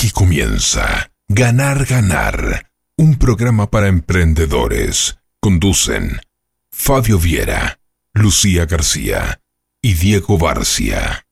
Aquí comienza Ganar, Ganar, un programa para emprendedores. Conducen Fabio Viera, Lucía García y Diego Barcia.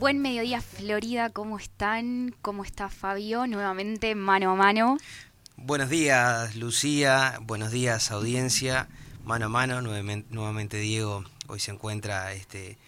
Buen mediodía, Florida. ¿Cómo están? ¿Cómo está Fabio? Nuevamente mano a mano. Buenos días, Lucía. Buenos días, audiencia. Mano a mano, nuevamente, Diego hoy se encuentra este,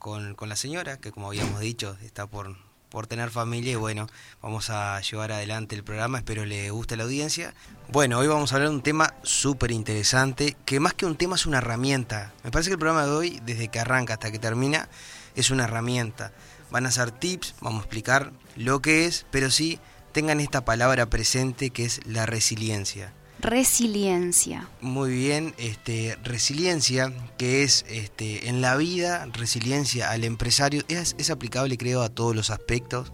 con, con la señora, que como habíamos dicho, está por, por tener familia y bueno, vamos a llevar adelante el programa, espero le guste la audiencia. Bueno, hoy vamos a hablar de un tema súper interesante, que más que un tema es una herramienta. Me parece que el programa de hoy, desde que arranca hasta que termina, es una herramienta. Van a ser tips, vamos a explicar lo que es, pero sí tengan esta palabra presente que es la resiliencia. Resiliencia. Muy bien, este, resiliencia, que es este, en la vida, resiliencia al empresario, es, es aplicable creo a todos los aspectos.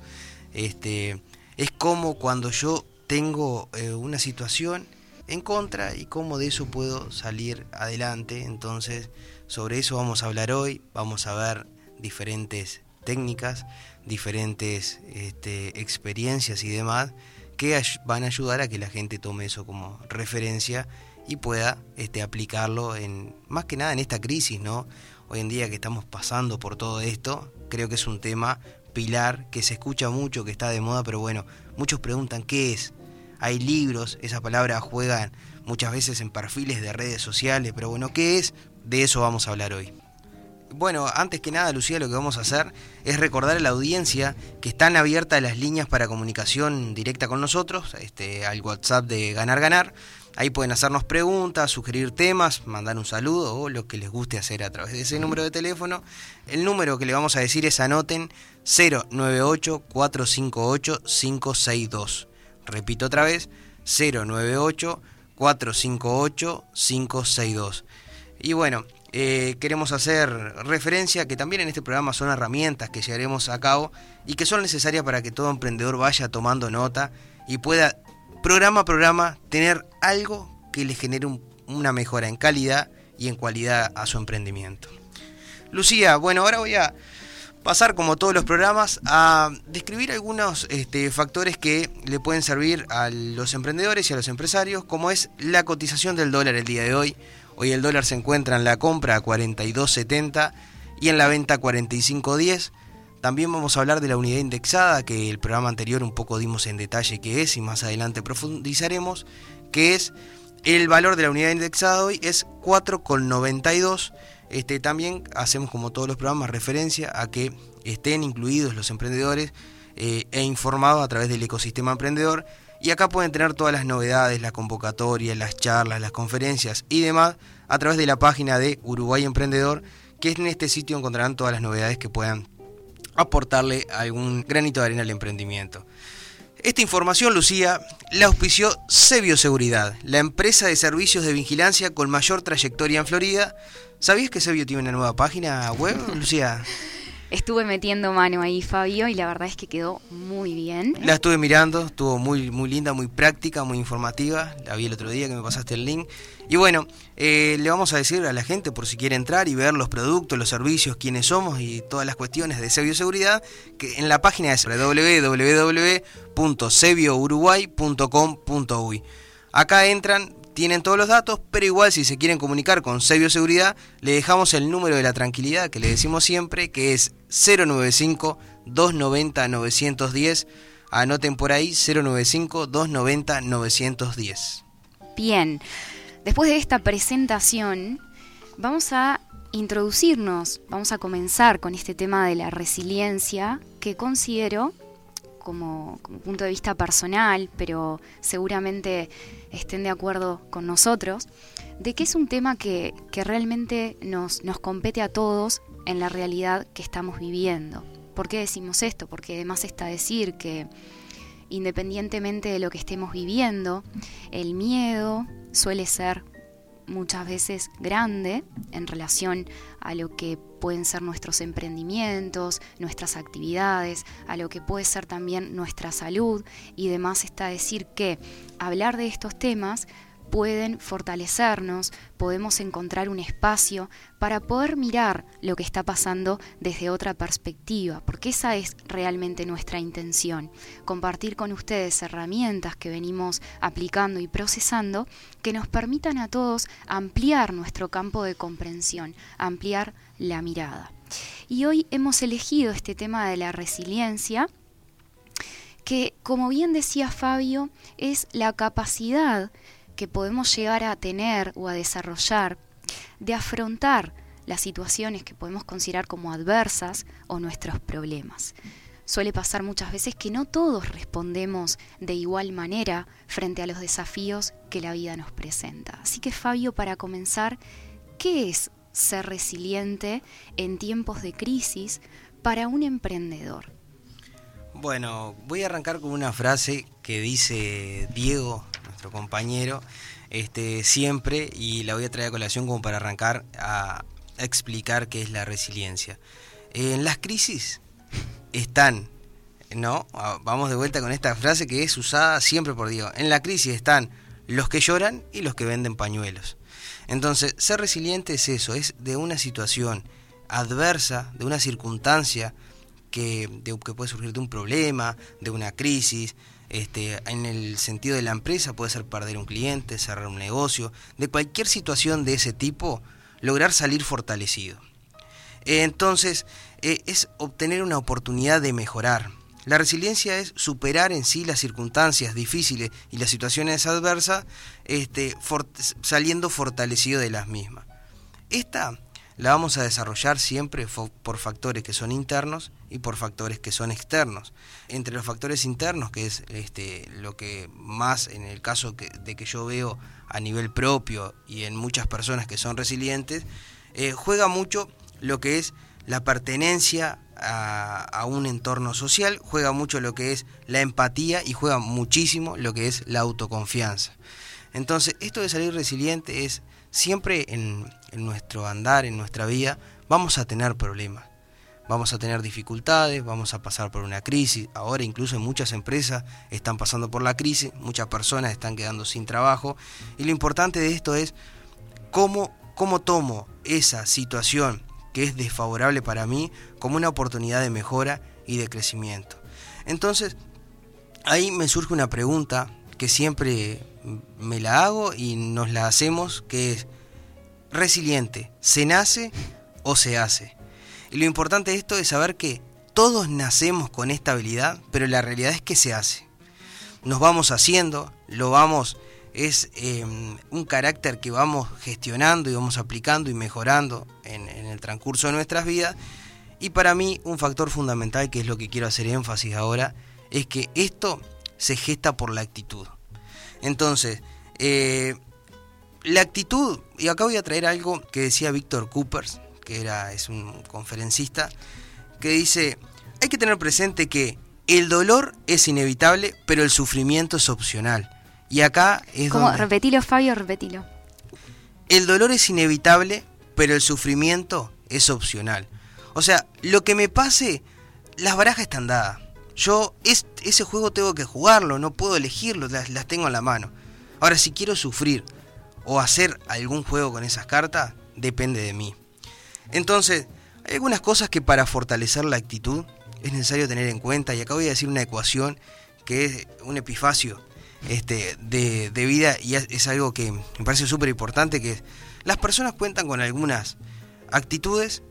Este, es como cuando yo tengo eh, una situación en contra y cómo de eso puedo salir adelante. Entonces, sobre eso vamos a hablar hoy, vamos a ver diferentes técnicas, diferentes este, experiencias y demás que van a ayudar a que la gente tome eso como referencia y pueda este, aplicarlo en más que nada en esta crisis, ¿no? Hoy en día que estamos pasando por todo esto, creo que es un tema pilar que se escucha mucho, que está de moda, pero bueno, muchos preguntan qué es. Hay libros, esa palabra juega muchas veces en perfiles de redes sociales, pero bueno, ¿qué es? De eso vamos a hablar hoy. Bueno, antes que nada, Lucía, lo que vamos a hacer es recordar a la audiencia que están abiertas las líneas para comunicación directa con nosotros, este, al WhatsApp de Ganar Ganar. Ahí pueden hacernos preguntas, sugerir temas, mandar un saludo o lo que les guste hacer a través de ese número de teléfono. El número que le vamos a decir es anoten 098-458-562. Repito otra vez, 098-458-562. Y bueno, eh, queremos hacer referencia que también en este programa son herramientas que llevaremos a cabo y que son necesarias para que todo emprendedor vaya tomando nota y pueda programa a programa tener algo que le genere una mejora en calidad y en cualidad a su emprendimiento. Lucía, bueno, ahora voy a pasar como todos los programas a describir algunos este, factores que le pueden servir a los emprendedores y a los empresarios, como es la cotización del dólar el día de hoy. Hoy el dólar se encuentra en la compra a 42.70 y en la venta a 45.10. También vamos a hablar de la unidad indexada, que el programa anterior un poco dimos en detalle qué es y más adelante profundizaremos, que es el valor de la unidad indexada hoy es 4,92. Este, también hacemos como todos los programas referencia a que estén incluidos los emprendedores eh, e informados a través del ecosistema emprendedor y acá pueden tener todas las novedades, las convocatorias, las charlas, las conferencias y demás a través de la página de Uruguay Emprendedor, que en este sitio encontrarán todas las novedades que puedan aportarle algún granito de arena al emprendimiento. Esta información, Lucía, la auspició Seguridad, la empresa de servicios de vigilancia con mayor trayectoria en Florida. ¿Sabías que Sebio tiene una nueva página web, Lucía? Estuve metiendo mano ahí, Fabio, y la verdad es que quedó muy bien. La estuve mirando, estuvo muy, muy linda, muy práctica, muy informativa. La vi el otro día que me pasaste el link. Y bueno, eh, le vamos a decir a la gente, por si quiere entrar y ver los productos, los servicios, quiénes somos y todas las cuestiones de Seguridad, que en la página es www.sebiouruguay.com.uy. Acá entran, tienen todos los datos, pero igual si se quieren comunicar con Sebio Seguridad, le dejamos el número de la tranquilidad que le decimos siempre, que es 095-290-910. Anoten por ahí 095-290-910. Bien, después de esta presentación, vamos a introducirnos, vamos a comenzar con este tema de la resiliencia que considero como, punto de vista personal, pero seguramente estén de acuerdo con nosotros, de que es un tema que, realmente nos, nos compete a todos en la realidad que estamos viviendo. ¿Por qué decimos esto? Porque además está decir que independientemente de lo que estemos viviendo, el miedo suele ser muchas veces grande en relación a lo que pueden ser nuestros emprendimientos, nuestras actividades, a lo que puede ser también nuestra salud y demás. Está decir que hablar de estos temas pueden fortalecernos, podemos encontrar un espacio para poder mirar lo que está pasando desde otra perspectiva, porque esa es realmente nuestra intención, compartir con ustedes herramientas que venimos aplicando y procesando que nos permitan a todos ampliar nuestro campo de comprensión, ampliar la mirada. Y hoy hemos elegido este tema de la resiliencia, que como bien decía Fabio, es la capacidad que podemos llegar a tener o a desarrollar de afrontar las situaciones que podemos considerar como adversas o nuestros problemas. Suele pasar muchas veces que no todos respondemos de igual manera frente a los desafíos que la vida nos presenta. Así que Fabio, para comenzar, ¿qué es ser resiliente en tiempos de crisis para un emprendedor? Bueno, voy a arrancar con una frase que dice Diego compañero, este, siempre, y la voy a traer a colación como para arrancar a, explicar qué es la resiliencia. En las crisis están, ¿no? Ah, vamos de vuelta con esta frase que es usada siempre por Dios. En la crisis están los que lloran y los que venden pañuelos. Entonces, ser resiliente es eso, es de una situación adversa, de una circunstancia que, que puede surgir de un problema, de una crisis, este, en el sentido de la empresa puede ser perder un cliente, cerrar un negocio, de cualquier situación de ese tipo, lograr salir fortalecido. entonces, eh, es obtener una oportunidad de mejorar. La resiliencia es superar en sí las circunstancias difíciles y las situaciones adversas, este, saliendo fortalecido de las mismas. Esta la vamos a desarrollar siempre por factores que son internos y por factores que son externos. Entre los factores internos, que es este, lo que más en el caso de que yo veo a nivel propio y en muchas personas que son resilientes, eh, juega mucho lo que es la pertenencia a, a, un entorno social, juega mucho lo que es la empatía y juega muchísimo lo que es la autoconfianza. Entonces, esto de salir resiliente es siempre en, nuestro andar, en nuestra vida, vamos a tener problemas. Vamos a tener dificultades, vamos a pasar por una crisis. Ahora incluso muchas empresas están pasando por la crisis, muchas personas están quedando sin trabajo. Y lo importante de esto es cómo, cómo tomo esa situación que es desfavorable para mí como una oportunidad de mejora y de crecimiento. Entonces, ahí me surge una pregunta que siempre me la hago y nos la hacemos, que es resiliente, ¿se nace o se hace? Y lo importante de esto es saber que todos nacemos con esta habilidad, pero la realidad es que se hace. Nos vamos haciendo, lo vamos, es em, un carácter que vamos gestionando y vamos aplicando y mejorando en, el transcurso de nuestras vidas. Y para mí un factor fundamental, que es lo que quiero hacer énfasis ahora, es que esto se gesta por la actitud. Entonces, eh, la actitud, y acá voy a traer algo que decía Víctor Coopers, que era, es un conferencista, que dice, hay que tener presente que el dolor es inevitable, pero el sufrimiento es opcional. Y acá es Como, Repetilo, Fabio, repetilo. El dolor es inevitable, pero el sufrimiento es opcional. O sea, lo que me pase, las barajas están dadas. Yo ese juego tengo que jugarlo, no puedo elegirlo, las, las tengo en la mano. Ahora, si quiero sufrir o hacer algún juego con esas cartas, depende de mí. Entonces, hay algunas cosas que para fortalecer la actitud es necesario tener en cuenta, y acá voy a decir una ecuación que es un epifacio este, de, de vida, y es, algo que me parece súper importante, que las personas cuentan con algunas actitudes,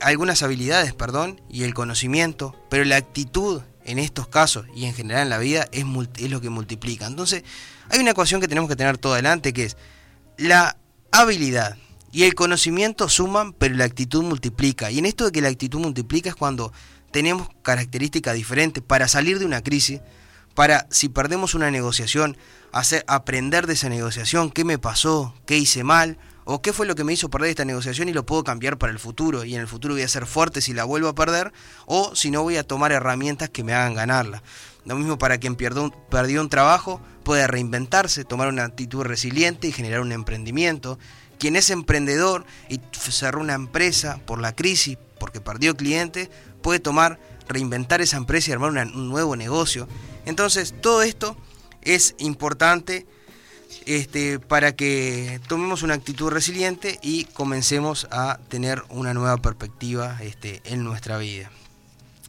algunas habilidades, perdón, y el conocimiento, pero la actitud en estos casos y en general en la vida es, es lo que multiplica. Entonces, hay una ecuación que tenemos que tener todo adelante que es la habilidad y el conocimiento suman, pero la actitud multiplica. Y en esto de que la actitud multiplica es cuando tenemos características diferentes para salir de una crisis, para si perdemos una negociación, hacer aprender de esa negociación, qué me pasó, qué hice mal o qué fue lo que me hizo perder esta negociación y lo puedo cambiar para el futuro y en el futuro voy a ser fuerte si la vuelvo a perder o si no voy a tomar herramientas que me hagan ganarla. Lo mismo para quien perdió un, perdió un trabajo, puede reinventarse, tomar una actitud resiliente y generar un emprendimiento. Quien es emprendedor y cerró una empresa por la crisis, porque perdió clientes, puede tomar, reinventar esa empresa y armar un nuevo negocio. Entonces, todo esto es importante este, para que tomemos una actitud resiliente y comencemos a tener una nueva perspectiva este, en nuestra vida.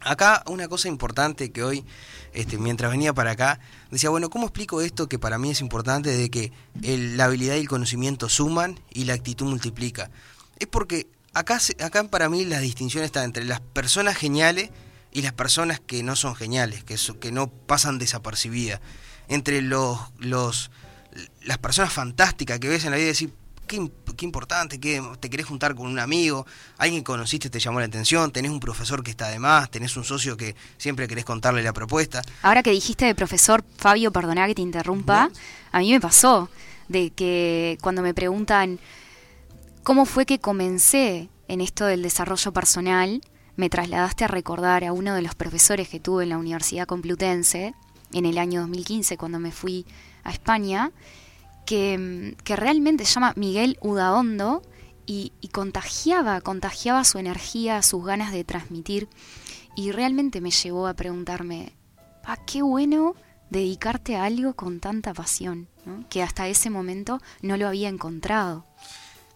Acá una cosa importante que hoy, este, mientras venía para acá, decía, bueno, ¿cómo explico esto que para mí es importante de que la habilidad y el conocimiento suman y la actitud multiplica? Es porque acá, acá para mí la distinción está entre las personas geniales y las personas que no son geniales, que, que no pasan desapercibidas. Entre los, los las personas fantásticas que ves en la vida y decís, qué, qué importante, que te querés juntar con un amigo, alguien que conociste te llamó la atención, tenés un profesor que está de más, tenés un socio que siempre querés contarle la propuesta. Ahora que dijiste de profesor, Fabio, perdona que te interrumpa, a mí me pasó de que cuando me preguntan cómo fue que comencé en esto del desarrollo personal, me trasladaste a recordar a uno de los profesores que tuve en la Universidad Complutense en el año 2015 cuando me fui a España, que, realmente se llama Miguel Udaondo y, contagiaba, contagiaba su energía, sus ganas de transmitir y realmente me llevó a preguntarme, ¿a qué bueno dedicarte a algo con tanta pasión? Que hasta ese momento no lo había encontrado.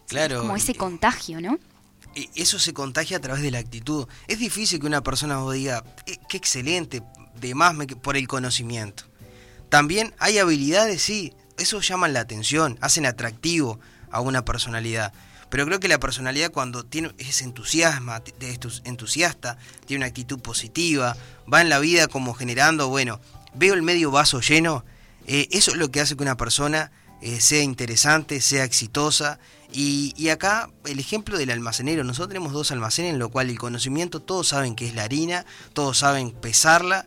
Claro. como ese contagio, ¿no? Eso se contagia a través de la actitud. Es difícil que una persona os diga, eh, qué excelente, de más por el conocimiento. También hay habilidades, sí, eso llaman la atención, hacen atractivo a una personalidad. Pero creo que la personalidad cuando tiene, es entusiasma, entusiasta, tiene una actitud positiva, va en la vida como generando, bueno, veo el medio vaso lleno, eh, eso es lo que hace que una persona eh, sea interesante, sea exitosa. Y, y, acá el ejemplo del almacenero, nosotros tenemos dos almacenes en lo cual el conocimiento, todos saben que es la harina, todos saben pesarla,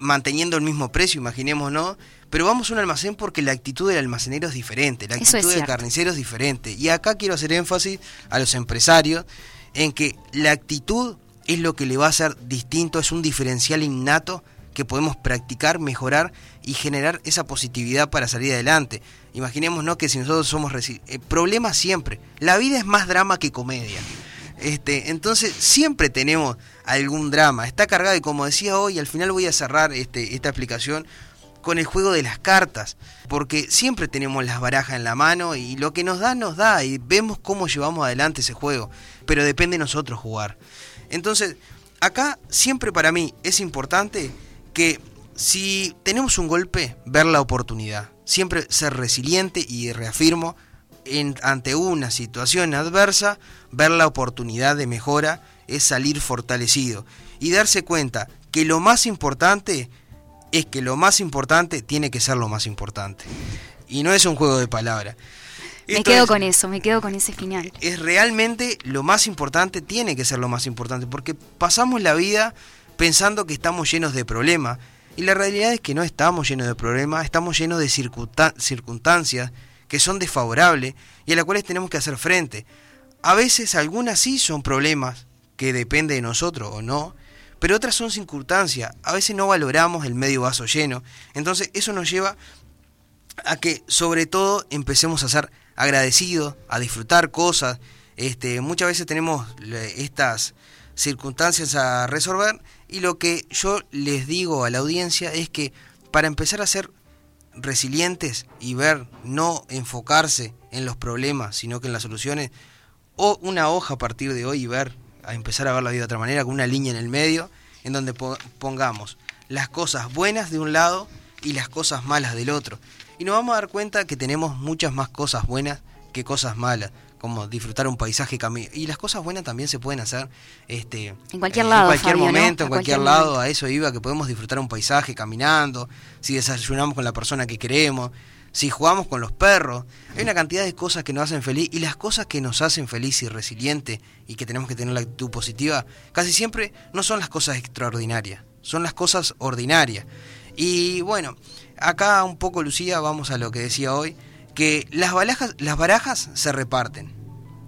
manteniendo el mismo precio, imaginemos, ¿no? Pero vamos a un almacén porque la actitud del almacenero es diferente, la actitud del carnicero es diferente. Y acá quiero hacer énfasis a los empresarios en que la actitud es lo que le va a hacer distinto, es un diferencial innato que podemos practicar, mejorar y generar esa positividad para salir adelante. Imaginemos ¿no? que si nosotros somos... Eh, problemas siempre. La vida es más drama que comedia. Este, entonces siempre tenemos algún drama. Está cargado y como decía hoy, al final voy a cerrar este, esta explicación con el juego de las cartas, porque siempre tenemos las barajas en la mano y lo que nos da nos da y vemos cómo llevamos adelante ese juego, pero depende de nosotros jugar. Entonces, acá siempre para mí es importante que si tenemos un golpe, ver la oportunidad, siempre ser resiliente y reafirmo ante una situación adversa, ver la oportunidad de mejora es salir fortalecido y darse cuenta que lo más importante es que lo más importante tiene que ser lo más importante. Y no es un juego de palabras. Me quedo con eso, me quedo con ese final. Es realmente lo más importante, tiene que ser lo más importante, porque pasamos la vida pensando que estamos llenos de problemas, y la realidad es que no estamos llenos de problemas, estamos llenos de circunstancias que son desfavorables y a las cuales tenemos que hacer frente. A veces algunas sí son problemas que depende de nosotros o no, pero otras son circunstancias. A veces no valoramos el medio vaso lleno. Entonces eso nos lleva a que sobre todo empecemos a ser agradecidos, a disfrutar cosas. Este, muchas veces tenemos estas circunstancias a resolver y lo que yo les digo a la audiencia es que para empezar a ser resilientes y ver, no enfocarse en los problemas, sino que en las soluciones, o una hoja a partir de hoy y ver, a empezar a ver la vida de otra manera, con una línea en el medio, en donde pongamos las cosas buenas de un lado y las cosas malas del otro. Y nos vamos a dar cuenta que tenemos muchas más cosas buenas que cosas malas como disfrutar un paisaje y las cosas buenas también se pueden hacer este en cualquier lado en cualquier momento en cualquier, lado a eso iba que podemos disfrutar un paisaje caminando si desayunamos con la persona que queremos si jugamos con los perros hay una cantidad de cosas que nos hacen feliz y las cosas que nos hacen feliz y resiliente y que tenemos que tener la actitud positiva casi siempre no son las cosas extraordinarias son las cosas ordinarias y bueno acá un poco Lucía vamos a lo que decía hoy que las, las barajas se reparten.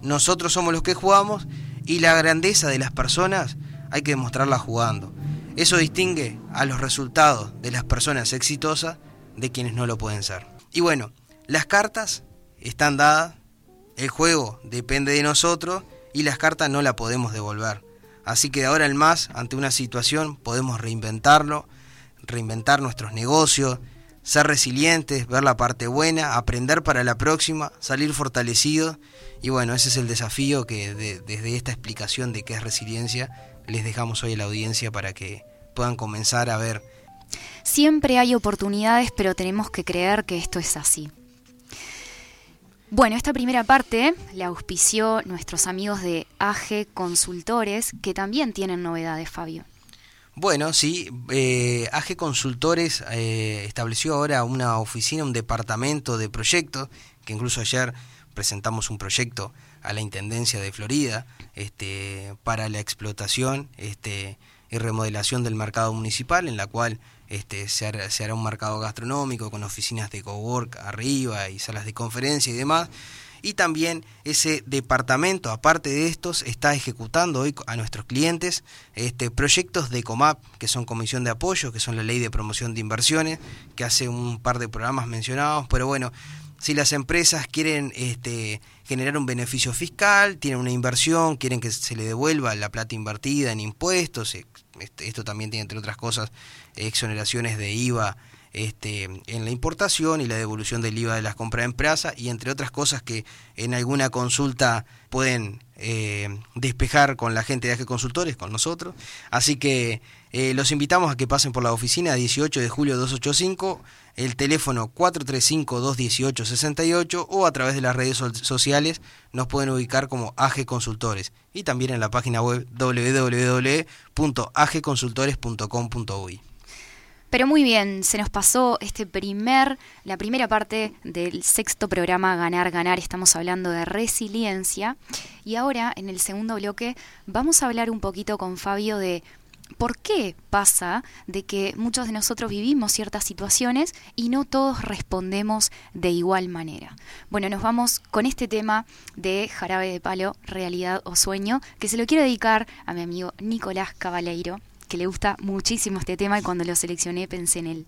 Nosotros somos los que jugamos y la grandeza de las personas hay que demostrarla jugando. Eso distingue a los resultados de las personas exitosas de quienes no lo pueden ser. Y bueno, las cartas están dadas, el juego depende de nosotros y las cartas no la podemos devolver. Así que ahora en más, ante una situación, podemos reinventarlo, reinventar nuestros negocios, ser resilientes, ver la parte buena, aprender para la próxima, salir fortalecidos. Y bueno, ese es el desafío que desde esta explicación de qué es resiliencia les dejamos hoy a la audiencia para que puedan comenzar a ver. Siempre hay oportunidades, pero tenemos que creer que esto es así. Bueno, esta primera parte la auspició nuestros amigos de AG Consultores, que también tienen novedades, Fabio. Bueno, sí, eh, AG Consultores eh, estableció ahora una oficina, un departamento de proyectos, que incluso ayer presentamos un proyecto a la Intendencia de Florida este, para la explotación este, y remodelación del mercado municipal, en la cual este, se, hará, se hará un mercado gastronómico con oficinas de cowork arriba y salas de conferencia y demás. Y también ese departamento, aparte de estos, está ejecutando hoy a nuestros clientes este, proyectos de COMAP, que son Comisión de Apoyo, que son la Ley de Promoción de Inversiones, que hace un par de programas mencionados, pero bueno, si las empresas quieren este, generar un beneficio fiscal, tienen una inversión, quieren que se le devuelva la plata invertida en impuestos, este, esto también tiene entre otras cosas exoneraciones de IVA este, en la importación y la devolución del IVA de las compras de empresa y entre otras cosas que en alguna consulta pueden eh, despejar con la gente de AG Consultores, con nosotros. Así que eh, los invitamos a que pasen por la oficina 18 de julio 285, el teléfono 435-218-68 o a través de las redes sociales nos pueden ubicar como AG Consultores y también en la página web www.agconsultores.com.uy. Pero muy bien, se nos pasó este primer, la primera parte del sexto programa Ganar, Ganar. Estamos hablando de resiliencia. Y ahora, en el segundo bloque, vamos a hablar un poquito con Fabio de por qué pasa de que muchos de nosotros vivimos ciertas situaciones y no todos respondemos de igual manera. Bueno, nos vamos con este tema de Jarabe de Palo, Realidad o Sueño, que se lo quiero dedicar a mi amigo Nicolás Cabaleiro que le gusta muchísimo este tema y cuando lo seleccioné pensé en él.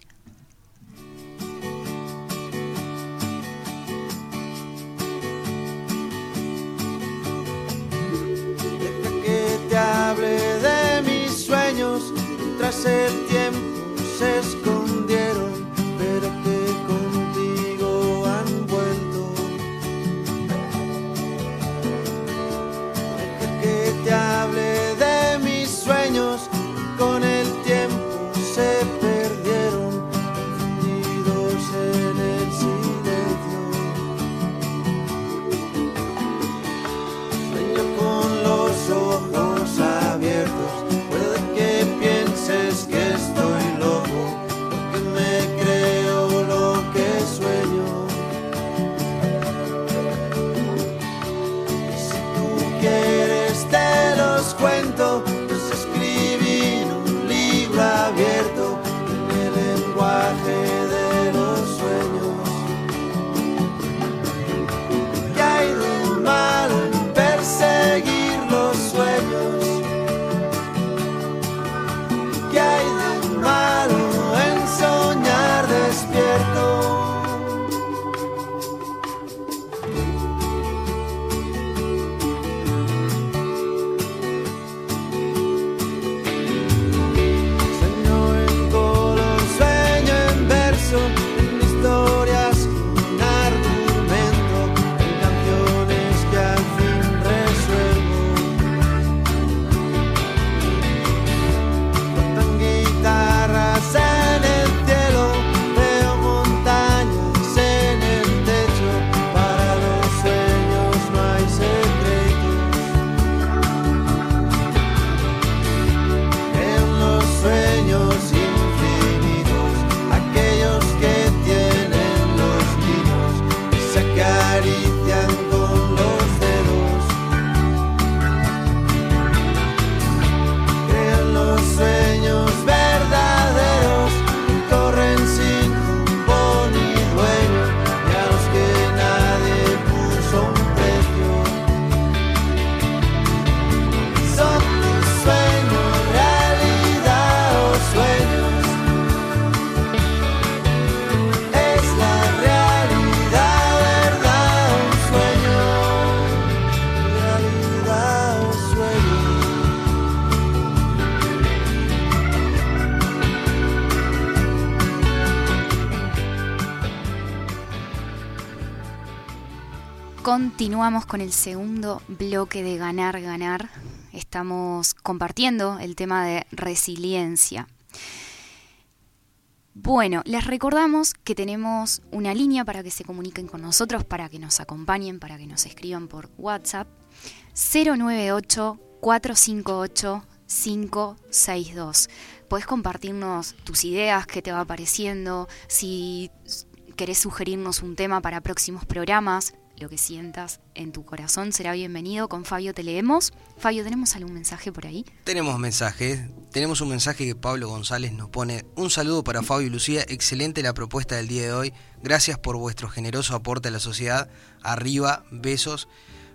Deja que te hable de mis sueños, tras el tiempo se escondieron, con el Continuamos con el segundo bloque de Ganar, Ganar. Estamos compartiendo el tema de resiliencia. Bueno, les recordamos que tenemos una línea para que se comuniquen con nosotros, para que nos acompañen, para que nos escriban por WhatsApp 098 458 562. Puedes compartirnos tus ideas, qué te va apareciendo, si querés sugerirnos un tema para próximos programas, lo que sientas en tu corazón será bienvenido. Con Fabio te leemos. Fabio, ¿tenemos algún mensaje por ahí? Tenemos mensajes. Tenemos un mensaje que Pablo González nos pone. Un saludo para Fabio y Lucía. Excelente la propuesta del día de hoy. Gracias por vuestro generoso aporte a la sociedad. Arriba, besos.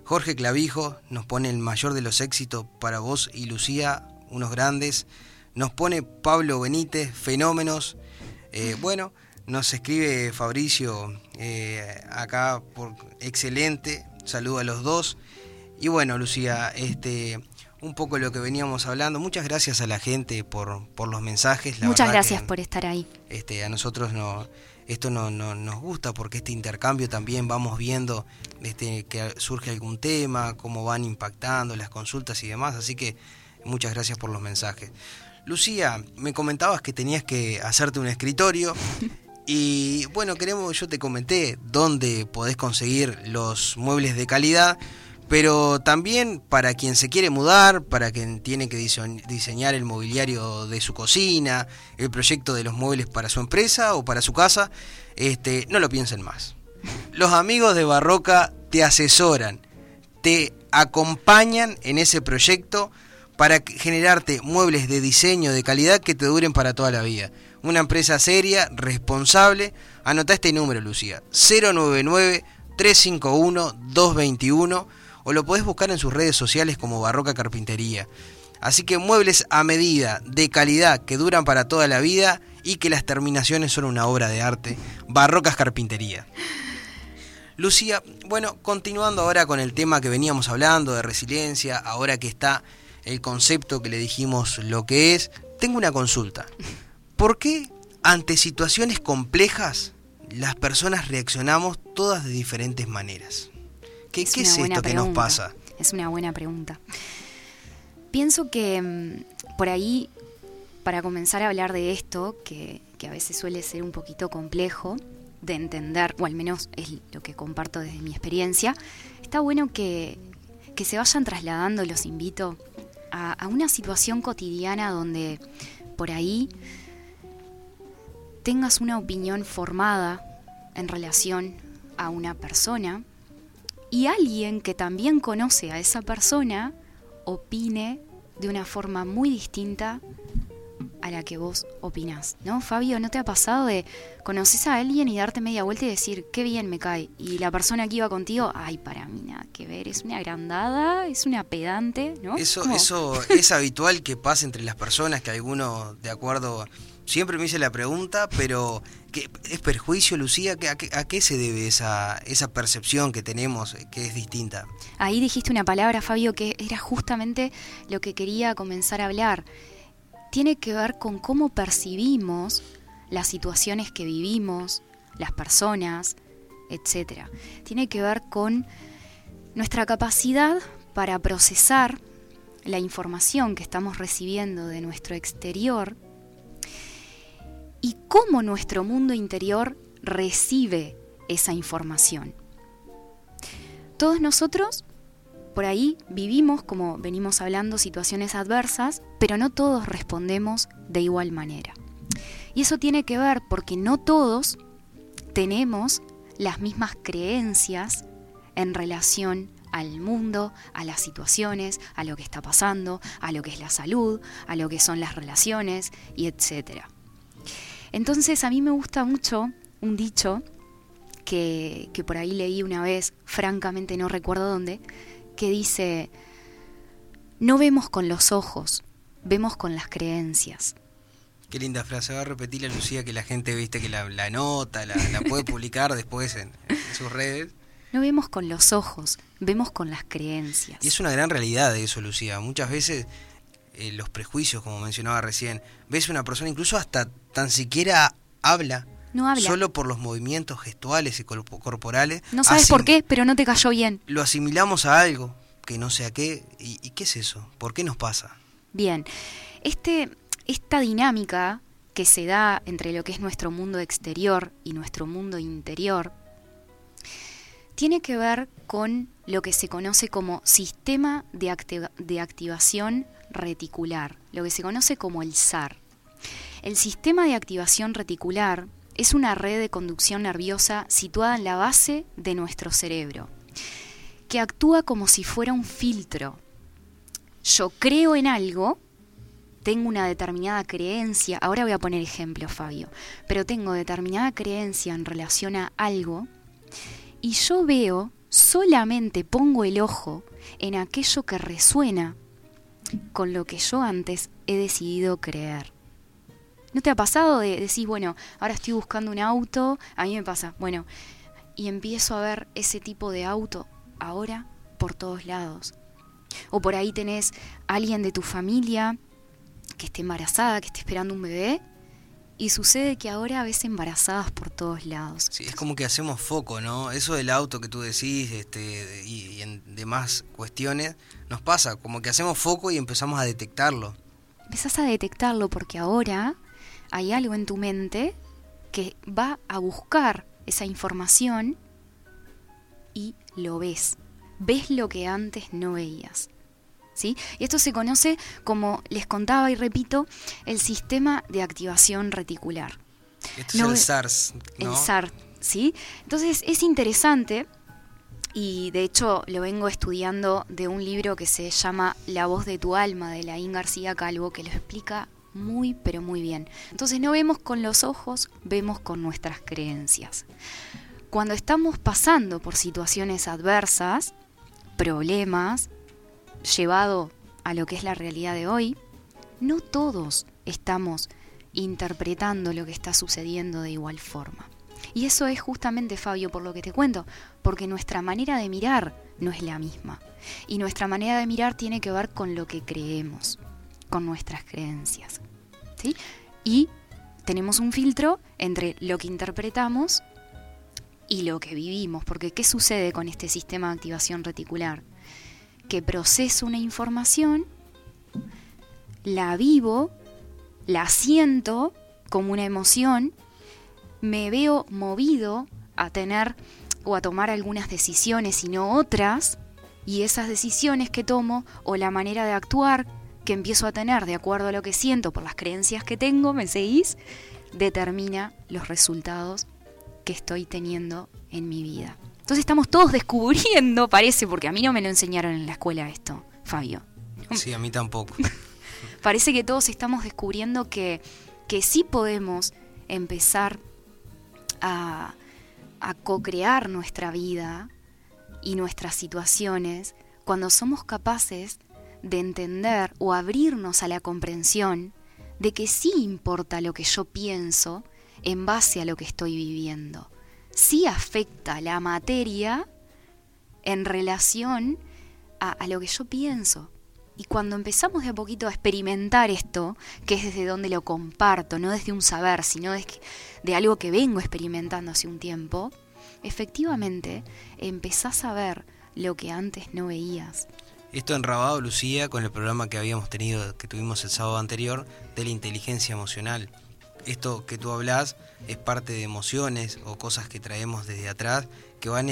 Jorge Clavijo nos pone el mayor de los éxitos para vos y Lucía, unos grandes. Nos pone Pablo Benítez, fenómenos. Eh, bueno, nos escribe Fabricio eh, acá por excelente. Saludo a los dos. Y bueno, Lucía, este un poco lo que veníamos hablando. Muchas gracias a la gente por, por los mensajes. Muchas gracias por estar ahí. Este, a nosotros no, esto no, no, nos gusta porque este intercambio también vamos viendo este, que surge algún tema, cómo van impactando las consultas y demás. Así que muchas gracias por los mensajes. Lucía, me comentabas que tenías que hacerte un escritorio. Y bueno, queremos, yo te comenté dónde podés conseguir los muebles de calidad, pero también para quien se quiere mudar, para quien tiene que diseñar el mobiliario de su cocina, el proyecto de los muebles para su empresa o para su casa, este, no lo piensen más. Los amigos de Barroca te asesoran, te acompañan en ese proyecto para generarte muebles de diseño de calidad que te duren para toda la vida una empresa seria, responsable. Anota este número, Lucía, 099-351-221 o lo podés buscar en sus redes sociales como Barroca Carpintería. Así que muebles a medida, de calidad, que duran para toda la vida y que las terminaciones son una obra de arte. Barrocas Carpintería. Lucía, bueno, continuando ahora con el tema que veníamos hablando de resiliencia, ahora que está el concepto que le dijimos lo que es, tengo una consulta. ¿Por qué ante situaciones complejas las personas reaccionamos todas de diferentes maneras? ¿Qué es, esto que nos pasa? Es una buena pregunta. Pienso que mm, por ahí, para comenzar a hablar de esto, que, a veces suele ser un poquito complejo de entender, o al menos es lo que comparto desde mi experiencia, está bueno que, se vayan trasladando, los invito, a una situación cotidiana donde por ahí tengas una opinión formada en relación a una persona y alguien que también conoce a esa persona opine de una forma muy distinta a la que vos opinás, ¿no? Fabio, ¿no te ha pasado de conoces a alguien y darte media vuelta y decir, qué bien me cae? Y la persona que iba contigo, ay, para mí nada que ver, es una agrandada, es una pedante, ¿no? Eso, eso es habitual que pase entre las personas, que alguno, de acuerdo siempre me hice la pregunta, pero ¿qué, ¿es perjuicio, Lucía? ¿A qué, a qué se debe esa, esa percepción que tenemos eh, que es distinta? Ahí dijiste una palabra, Fabio, que era justamente lo que quería comenzar a hablar. Tiene que ver con cómo percibimos las situaciones que vivimos, las personas, etc. Tiene que ver con nuestra capacidad para procesar la información que estamos recibiendo de nuestro exterior y cómo nuestro mundo interior recibe esa información. Todos nosotros por ahí vivimos, como venimos hablando, situaciones adversas, pero no todos respondemos de igual manera. Y eso tiene que ver porque no todos tenemos las mismas creencias en relación al mundo, a las situaciones, a lo que está pasando, a lo que es la salud, a lo que son las relaciones y etcétera. Entonces a mí me gusta mucho un dicho que, por ahí leí una vez, francamente no recuerdo dónde, que dice, no vemos con los ojos, vemos con las creencias. Qué linda frase, va a repetir la Lucía que la gente viste que la, la nota, la, puede publicar después en, sus redes. No vemos con los ojos, vemos con las creencias. Y es una gran realidad eso, Lucía. Muchas veces eh, los prejuicios, como mencionaba recién. Ves una persona, incluso hasta tan siquiera habla, No habla. Solo por los movimientos gestuales y corpo- corporales. No sabes por qué, pero no te cayó bien. Lo asimilamos a algo que no sé a qué. ¿Y, y qué es eso? ¿Por qué nos pasa? Bien, este, esta dinámica que se da entre lo que es nuestro mundo exterior y nuestro mundo interior tiene que ver con lo que se conoce como sistema de, activa- de activación reticular, lo que se conoce como el SAR. El sistema de activación reticular es una red de conducción nerviosa situada en la base de nuestro cerebro, que actúa como si fuera un filtro yo creo en algo, tengo una determinada creencia, ahora voy a poner ejemplo, Fabio, pero tengo determinada creencia en relación a algo y yo veo, solamente pongo el ojo en aquello que resuena con lo que yo antes he decidido creer. ¿No te ha pasado de decir, bueno, ahora estoy buscando un auto? A mí me pasa, bueno, y empiezo a ver ese tipo de auto ahora por todos lados. O por ahí tenés a alguien de tu familia que esté embarazada, que esté esperando un bebé, y sucede que ahora ves embarazadas por todos lados. Sí, es como que hacemos foco, ¿no? Eso del auto que tú decís este, y, y en demás cuestiones nos pasa, como que hacemos foco y empezamos a detectarlo. Empezás a detectarlo porque ahora hay algo en tu mente que va a buscar esa información y lo ves. Ves lo que antes no veías. ¿Sí? Y esto se conoce como, les contaba y repito, el sistema de activación reticular. Esto No, es el SARS, ¿no? el SAR, ¿sí? Entonces es interesante y de hecho lo vengo estudiando de un libro que se llama La voz de tu alma de Laín García Calvo que lo explica muy pero muy bien. Entonces no vemos con los ojos, vemos con nuestras creencias. Cuando estamos pasando por situaciones adversas, problemas, llevado a lo que es la realidad de hoy, no todos estamos interpretando lo que está sucediendo de igual forma. Y eso es justamente, Fabio, por lo que te cuento, porque nuestra manera de mirar no es la misma. Y nuestra manera de mirar tiene que ver con lo que creemos, con nuestras creencias. ¿sí? Y tenemos un filtro entre lo que interpretamos y lo que vivimos, porque ¿qué sucede con este sistema de activación reticular? Que proceso una información, la vivo, la siento como una emoción, me veo movido a tener o a tomar algunas decisiones y no otras, y esas decisiones que tomo o la manera de actuar que empiezo a tener de acuerdo a lo que siento por las creencias que tengo, ¿me seguís? Determina los resultados que estoy teniendo en mi vida. Entonces estamos todos descubriendo, parece, porque a mí no me lo enseñaron en la escuela esto, Fabio. Sí, a mí tampoco. Parece que todos estamos descubriendo que, que sí podemos empezar a, a co-crear nuestra vida y nuestras situaciones cuando somos capaces de entender o abrirnos a la comprensión de que sí importa lo que yo pienso en base a lo que estoy viviendo. Sí afecta la materia en relación a, lo que yo pienso. Y cuando empezamos de a poquito a experimentar esto, que es desde donde lo comparto, no desde un saber, sino de, de algo que vengo experimentando hace un tiempo, efectivamente empezás a ver lo que antes no veías. Esto enrabado, Lucía, con el programa que habíamos tenido, que tuvimos el sábado anterior, de la inteligencia emocional. Esto que tú hablas es parte de emociones o cosas que traemos desde atrás que van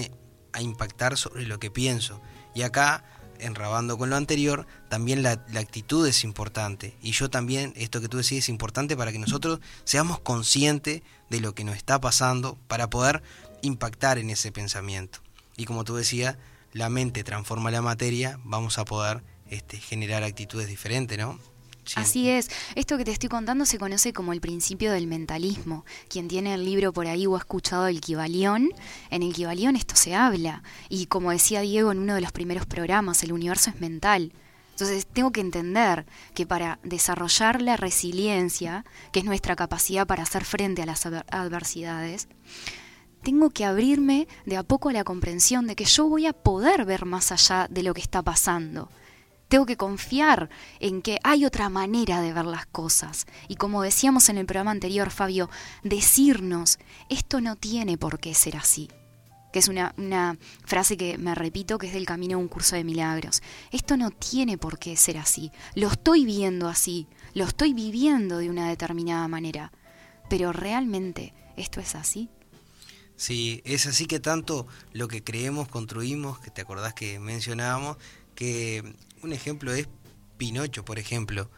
a impactar sobre lo que pienso. Y acá, enrabando con lo anterior, también la, la actitud es importante. Y yo también, esto que tú decís es importante para que nosotros seamos conscientes de lo que nos está pasando para poder impactar en ese pensamiento. Y como tú decías, la mente transforma la materia, vamos a poder este, generar actitudes diferentes, ¿no? Sí. Así es. Esto que te estoy contando se conoce como el principio del mentalismo. Quien tiene el libro por ahí o ha escuchado el Kibalión, en el Kibalión esto se habla. Y como decía Diego en uno de los primeros programas, el universo es mental. Entonces tengo que entender que para desarrollar la resiliencia, que es nuestra capacidad para hacer frente a las adversidades, tengo que abrirme de a poco a la comprensión de que yo voy a poder ver más allá de lo que está pasando. Tengo que confiar en que hay otra manera de ver las cosas. Y como decíamos en el programa anterior, Fabio, decirnos, esto no tiene por qué ser así. Que es una, frase que me repito que es del camino de un curso de milagros. Esto no tiene por qué ser así. Lo estoy viendo así. Lo estoy viviendo de una determinada manera. Pero realmente, ¿esto es así? Sí, es así que tanto lo que creemos, construimos, que te acordás que mencionábamos, que un ejemplo es Pinocho, por ejemplo.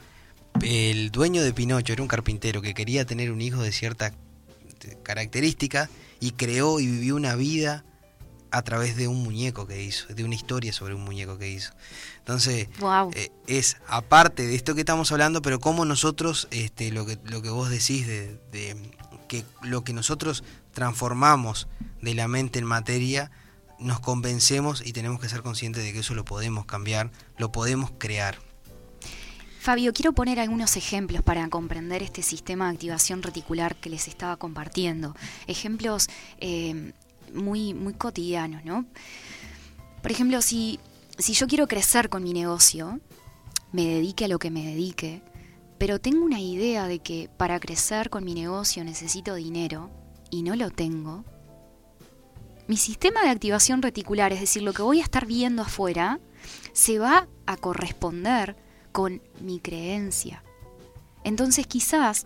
El dueño de Pinocho era un carpintero que quería tener un hijo de cierta característica y creó y vivió una vida a través de un muñeco que hizo, de una historia sobre un muñeco que hizo. Entonces, eh, es aparte de esto que estamos hablando, pero como nosotros, este, lo, que, lo que vos decís de, de que lo que nosotros transformamos de la mente en materia, nos convencemos y tenemos que ser conscientes de que eso lo podemos cambiar, lo podemos crear. Fabio, quiero poner algunos ejemplos para comprender este sistema de activación reticular que les estaba compartiendo. Ejemplos eh, muy, muy cotidianos, ¿no? Por ejemplo, si, si yo quiero crecer con mi negocio, me dedique a lo que me dedique, pero tengo una idea de que para crecer con mi negocio necesito dinero y no lo tengo, mi sistema de activación reticular, es decir, lo que voy a estar viendo afuera, se va a corresponder con mi creencia. Entonces quizás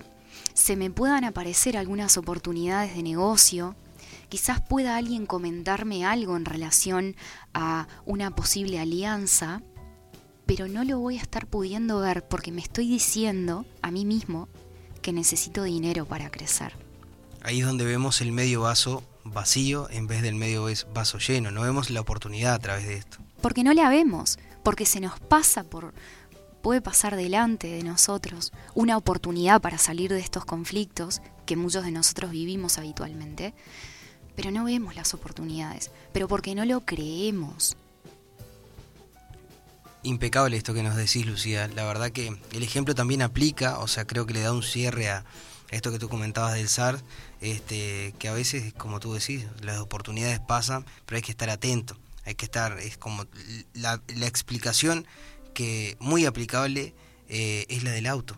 se me puedan aparecer algunas oportunidades de negocio, quizás pueda alguien comentarme algo en relación a una posible alianza, pero no lo voy a estar pudiendo ver porque me estoy diciendo a mí mismo que necesito dinero para crecer. Ahí es donde vemos el medio vaso vacío en vez del medio vaso lleno. No vemos la oportunidad a través de esto. Porque no la vemos, porque se nos pasa por, puede pasar delante de nosotros una oportunidad para salir de estos conflictos que muchos de nosotros vivimos habitualmente, pero no vemos las oportunidades, pero porque no lo creemos. Impecable esto que nos decís, Lucía. La verdad que el ejemplo también aplica, o sea, creo que le da un cierre a, esto que tú comentabas del SAR, este, que a veces, como tú decís, las oportunidades pasan, pero hay que estar atento, hay que estar, es como la, explicación que muy aplicable eh, es la del auto.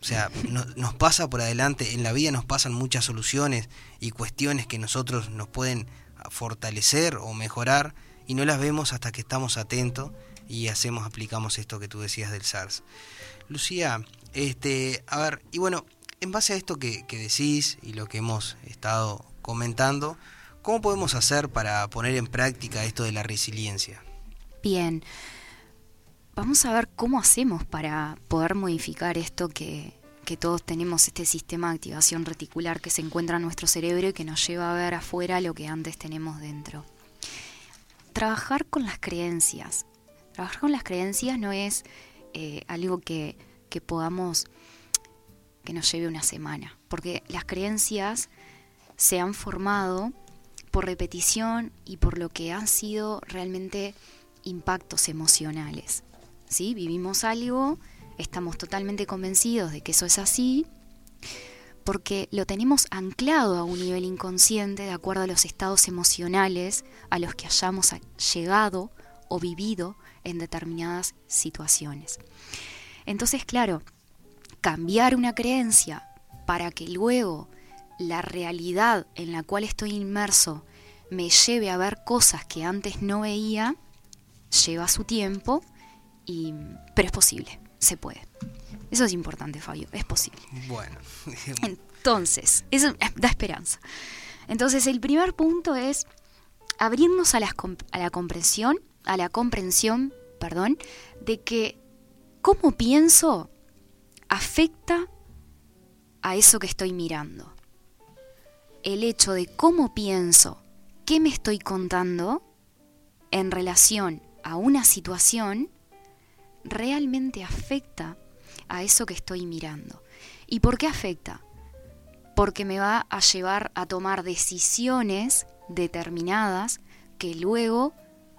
O sea, nos pasa por adelante, en la vida nos pasan muchas soluciones y cuestiones que nosotros nos pueden fortalecer o mejorar y no las vemos hasta que estamos atentos y hacemos, aplicamos esto que tú decías del SARS. Lucía, este, a ver, y bueno, en base a esto que, decís y lo que hemos estado comentando, ¿cómo podemos hacer para poner en práctica esto de la resiliencia? Bien, vamos a ver cómo hacemos para poder modificar esto que, que todos tenemos, este sistema de activación reticular que se encuentra en nuestro cerebro y que nos lleva a ver afuera lo que antes tenemos dentro. Trabajar con las creencias. Trabajar con las creencias no es eh, algo que, que podamos que nos lleve una semana, porque las creencias se han formado por repetición y por lo que han sido realmente impactos emocionales. ¿Sí? Vivimos algo, estamos totalmente convencidos de que eso es así, porque lo tenemos anclado a un nivel inconsciente de acuerdo a los estados emocionales a los que hayamos llegado o vivido en determinadas situaciones. Entonces, claro, cambiar una creencia para que luego la realidad en la cual estoy inmerso me lleve a ver cosas que antes no veía, lleva su tiempo, y, pero es posible, se puede. Eso es importante, Fabio, es posible. Bueno. Entonces, eso da esperanza. Entonces, el primer punto es abrirnos a la, a la comprensión, a la comprensión, perdón, de que cómo pienso afecta a eso que estoy mirando. El hecho de cómo pienso, qué me estoy contando en relación a una situación, realmente afecta a eso que estoy mirando. ¿Y por qué afecta? Porque me va a llevar a tomar decisiones determinadas que luego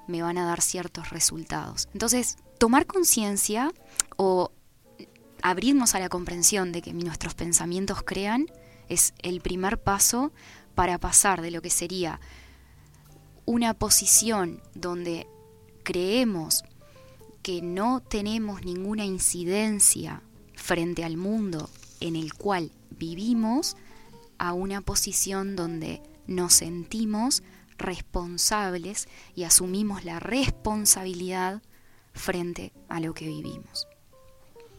me van a dar ciertos resultados. Entonces, tomar conciencia o abrirnos a la comprensión de que nuestros pensamientos crean es el primer paso para pasar de lo que sería una posición donde creemos que no tenemos ninguna incidencia frente al mundo en el cual vivimos a una posición donde nos sentimos responsables y asumimos la responsabilidad frente a lo que vivimos.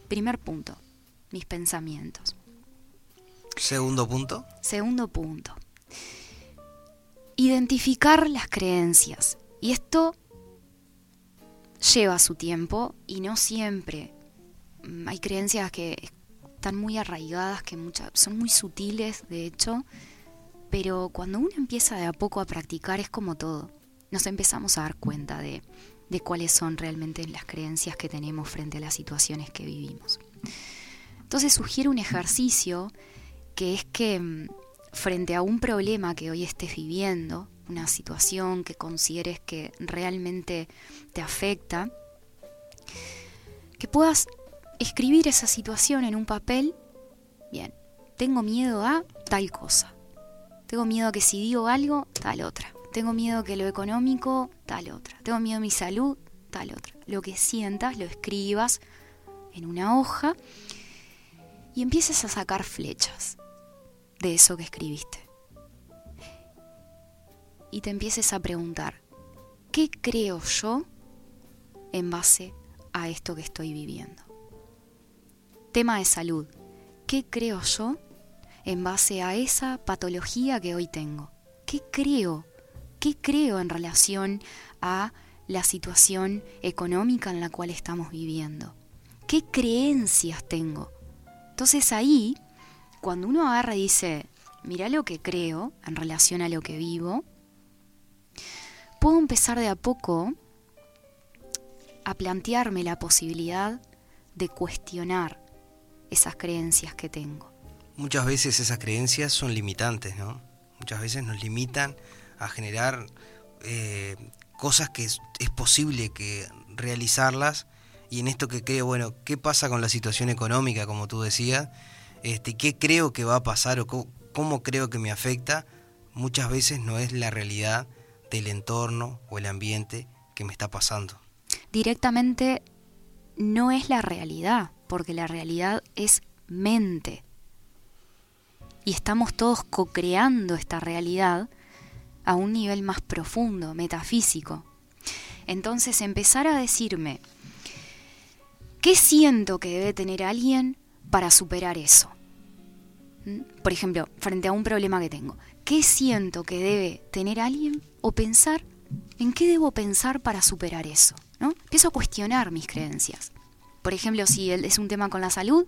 Primer punto, mis pensamientos. Segundo punto. Segundo punto. Identificar las creencias. Y esto lleva su tiempo y no siempre. Mm, hay creencias que están muy arraigadas, que muchas, son muy sutiles, de hecho, pero cuando uno empieza de a poco a practicar es como todo. Nos empezamos a dar cuenta de, de cuáles son realmente las creencias que tenemos frente a las situaciones que vivimos. Entonces sugiero un ejercicio que es que mm, frente a un problema que hoy estés viviendo, una situación que consideres que realmente te afecta, que puedas escribir esa situación en un papel, bien, tengo miedo a tal cosa, tengo miedo a que si digo algo, tal otra, tengo miedo que lo económico, tal otra, tengo miedo a mi salud, tal otra. Lo que sientas, lo escribas en una hoja y empieces a sacar flechas de eso que escribiste y te empieces a preguntar, ¿qué creo yo en base a esto que estoy viviendo? Tema de salud, ¿qué creo yo en base a esa patología que hoy tengo? ¿Qué creo? ¿Qué creo en relación a la situación económica en la cual estamos viviendo? ¿Qué creencias tengo? Entonces ahí, cuando uno agarra y dice, mira lo que creo en relación a lo que vivo, puedo empezar de a poco a plantearme la posibilidad de cuestionar esas creencias que tengo. Muchas veces esas creencias son limitantes, ¿no? Muchas veces nos limitan a generar eh, cosas que es, posible que realizarlas y en esto que creo, bueno, ¿qué pasa con la situación económica, como tú decías? Este, ¿Qué creo que va a pasar o cómo creo que me afecta? Muchas veces no es la realidad del entorno o el ambiente que me está pasando. Directamente no es la realidad, porque la realidad es mente. Y estamos todos co-creando esta realidad a un nivel más profundo, metafísico. Entonces empezar a decirme, ¿qué siento que debe tener alguien para superar eso? ¿Mm? Por ejemplo, frente a un problema que tengo, ¿qué siento que debe tener alguien o pensar en qué debo pensar para superar eso. ¿no? Empiezo a cuestionar mis creencias. Por ejemplo, si es un tema con la salud,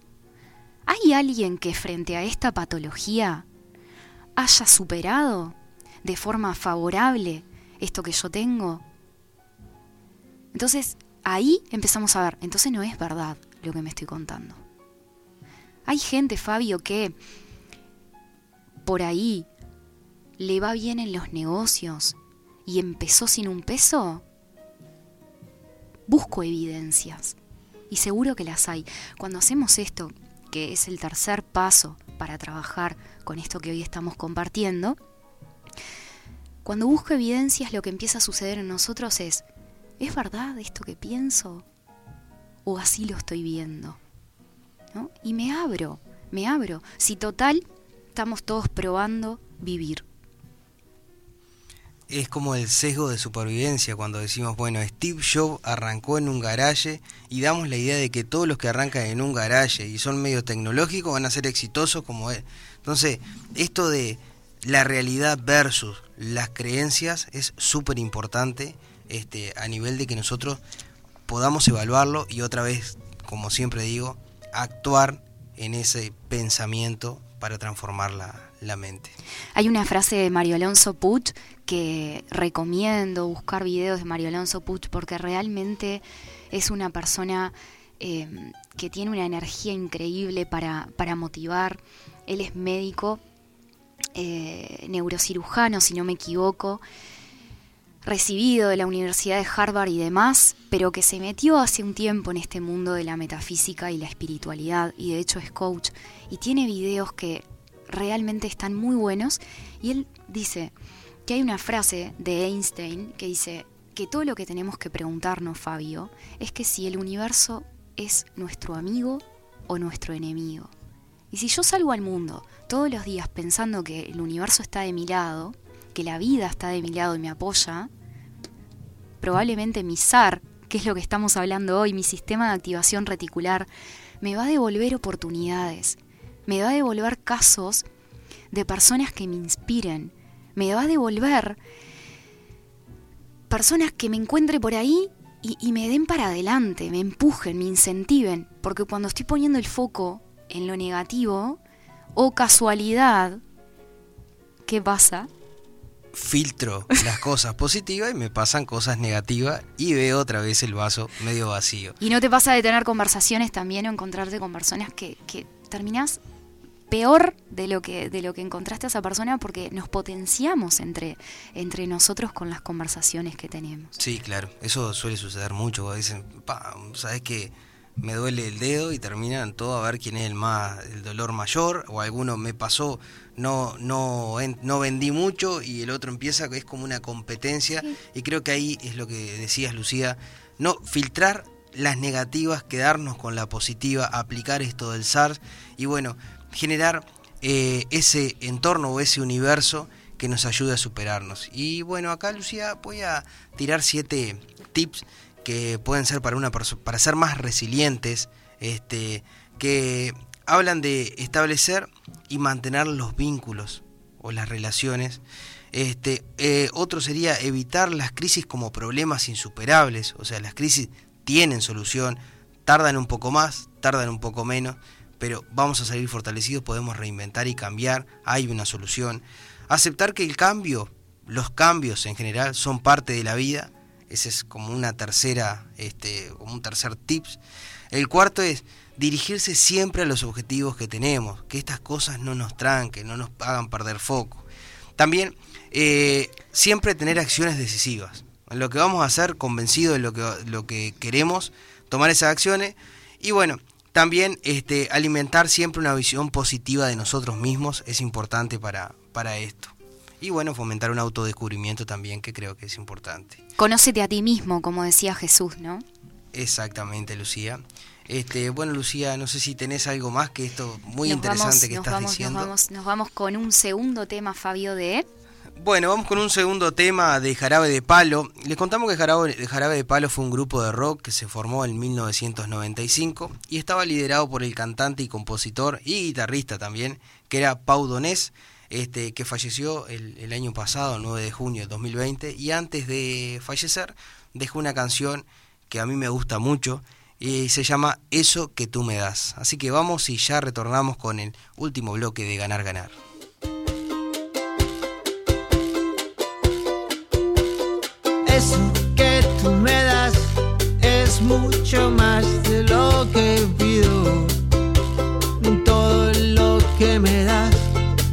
¿hay alguien que frente a esta patología haya superado de forma favorable esto que yo tengo? Entonces, ahí empezamos a ver, entonces no es verdad lo que me estoy contando. Hay gente, Fabio, que por ahí le va bien en los negocios y empezó sin un peso? Busco evidencias y seguro que las hay. Cuando hacemos esto, que es el tercer paso para trabajar con esto que hoy estamos compartiendo, cuando busco evidencias lo que empieza a suceder en nosotros es, ¿es verdad esto que pienso? ¿O así lo estoy viendo? Y me abro, me abro. Si total, estamos todos probando vivir es como el sesgo de supervivencia cuando decimos, bueno, Steve Jobs arrancó en un garaje y damos la idea de que todos los que arrancan en un garaje y son medio tecnológicos van a ser exitosos como él. Entonces, esto de la realidad versus las creencias es súper importante este, a nivel de que nosotros podamos evaluarlo y otra vez, como siempre digo, actuar en ese pensamiento para transformar la, la mente. Hay una frase de Mario Alonso Puig que recomiendo buscar videos de Mario Alonso Puig porque realmente es una persona em, que tiene una energía increíble para, para motivar. Él es médico, eh, neurocirujano, si no me equivoco, recibido de la Universidad de Harvard y demás, pero que se metió hace un tiempo en este mundo de la metafísica y la espiritualidad, y de hecho es coach, y tiene videos que realmente están muy buenos. Y él dice que hay una frase de Einstein que dice que todo lo que tenemos que preguntarnos, Fabio, es que si el universo es nuestro amigo o nuestro enemigo. Y si yo salgo al mundo todos los días pensando que el universo está de mi lado, que la vida está de mi lado y me apoya, probablemente mi SAR, que es lo que estamos hablando hoy, mi sistema de activación reticular, me va a devolver oportunidades, me va a devolver casos de personas que me inspiren, me va a devolver personas que me encuentre por ahí y, me den para adelante, me empujen, me incentiven, porque cuando estoy poniendo el foco en lo negativo, o casualidad, ¿qué pasa? Filtro las cosas positivas y me pasan cosas negativas y veo otra vez el vaso medio vacío. ¿Y no te pasa de tener conversaciones también o encontrarte con personas que, que terminás peor de lo que de lo que encontraste a esa persona porque nos potenciamos entre entre nosotros con las conversaciones que tenemos. Sí, claro, eso suele suceder mucho, dicen, sabes que me duele el dedo y terminan todo a ver quién es el más el dolor mayor o alguno me pasó no no no vendí mucho y el otro empieza es como una competencia y creo que ahí es lo que decías Lucía, no filtrar las negativas, quedarnos con la positiva, aplicar esto del SARS y bueno, generar eh, ese entorno o ese universo que nos ayude a superarnos. Y bueno, acá Lucía voy a tirar siete tips que pueden ser para una para ser más resilientes, este, que hablan de establecer y mantener los vínculos o las relaciones. Este, eh, otro sería evitar las crisis como problemas insuperables, o sea, las crisis tienen solución, tardan un poco más, tardan un poco menos, pero vamos a salir fortalecidos, podemos reinventar y cambiar, hay una solución. Aceptar que el cambio, los cambios en general, son parte de la vida, ese es como una tercera, este, como un tercer tips. El cuarto es dirigirse siempre a los objetivos que tenemos, que estas cosas no nos tranquen, no nos hagan perder foco. También eh, siempre tener acciones decisivas. Lo que vamos a hacer, convencido de lo que, lo que queremos, tomar esas acciones. Y bueno, también este, alimentar siempre una visión positiva de nosotros mismos es importante para, para esto. Y bueno, fomentar un autodescubrimiento también, que creo que es importante. Conócete a ti mismo, como decía Jesús, ¿no? Exactamente, Lucía. Este, bueno, Lucía, no sé si tenés algo más que esto muy interesante que estás diciendo. Nos vamos, nos vamos con un segundo tema, Fabio, de bueno, vamos con un segundo tema de Jarabe de Palo. Les contamos que Jarabe, Jarabe de Palo fue un grupo de rock que se formó en 1995 y estaba liderado por el cantante y compositor y guitarrista también, que era Pau Donés, este, que falleció el, el año pasado, 9 de junio de 2020, y antes de fallecer dejó una canción que a mí me gusta mucho y se llama Eso que tú me das. Así que vamos y ya retornamos con el último bloque de Ganar Ganar. Eso que tú me das es mucho más de lo que pido. Todo lo que me das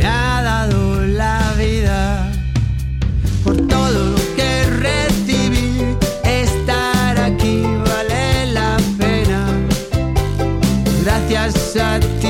me ha dado la vida. Por todo lo que recibí, estar aquí vale la pena. Gracias a ti